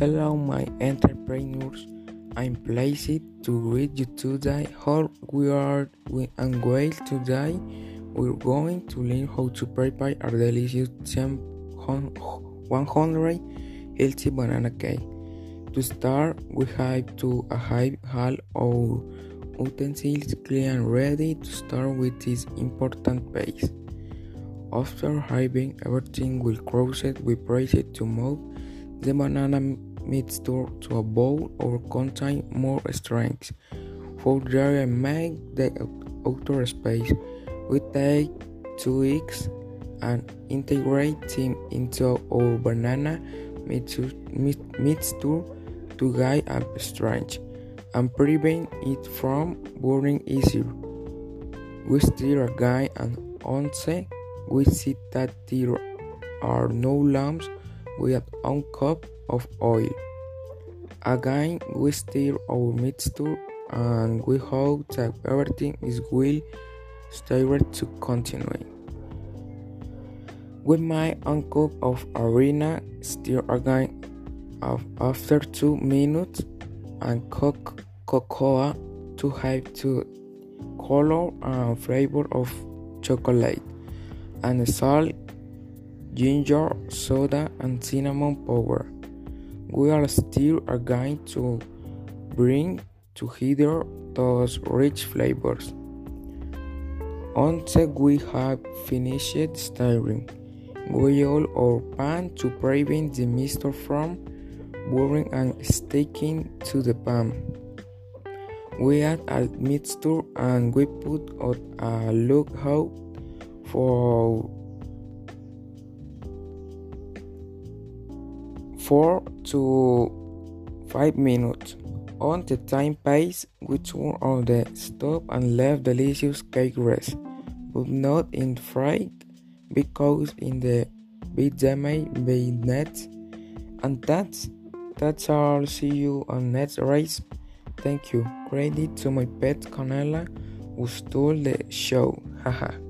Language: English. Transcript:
Hello, my entrepreneurs. I'm pleased to greet you today. How we are and well today. We're going to learn how to prepare our delicious 100 healthy banana cake. To start, we have to have all our utensils clean and ready to start with this important base. After having everything well crossed, we press it to move the banana mixture to a bowl or contain more strength. For and make the outer space, we take two eggs and integrate them into our banana mixture, to guide and strength and prevent it from burning easier. We stir again and once we see that there are no lumps with one cup of oil. Again, we stir our mixture and we hope that everything is well stirred to continue. Make one cup of arena, stir again after 2 minutes and cook cocoa to have the color and flavor of chocolate and salt ginger, soda, and cinnamon powder. We are still are going to bring together those rich flavors. Once we have finished stirring, we all our pan to prevent the mixture from burning and sticking to the pan. We add a mixture and we put on a look lookout for 4 to 5 minutes. On the time pace, we turn on the stove and leave delicious cake rest, but not in fright because in the bit damage by nets. And that's that's all. See you on next race. Thank you. Credit to my pet Canela who stole the show. Haha.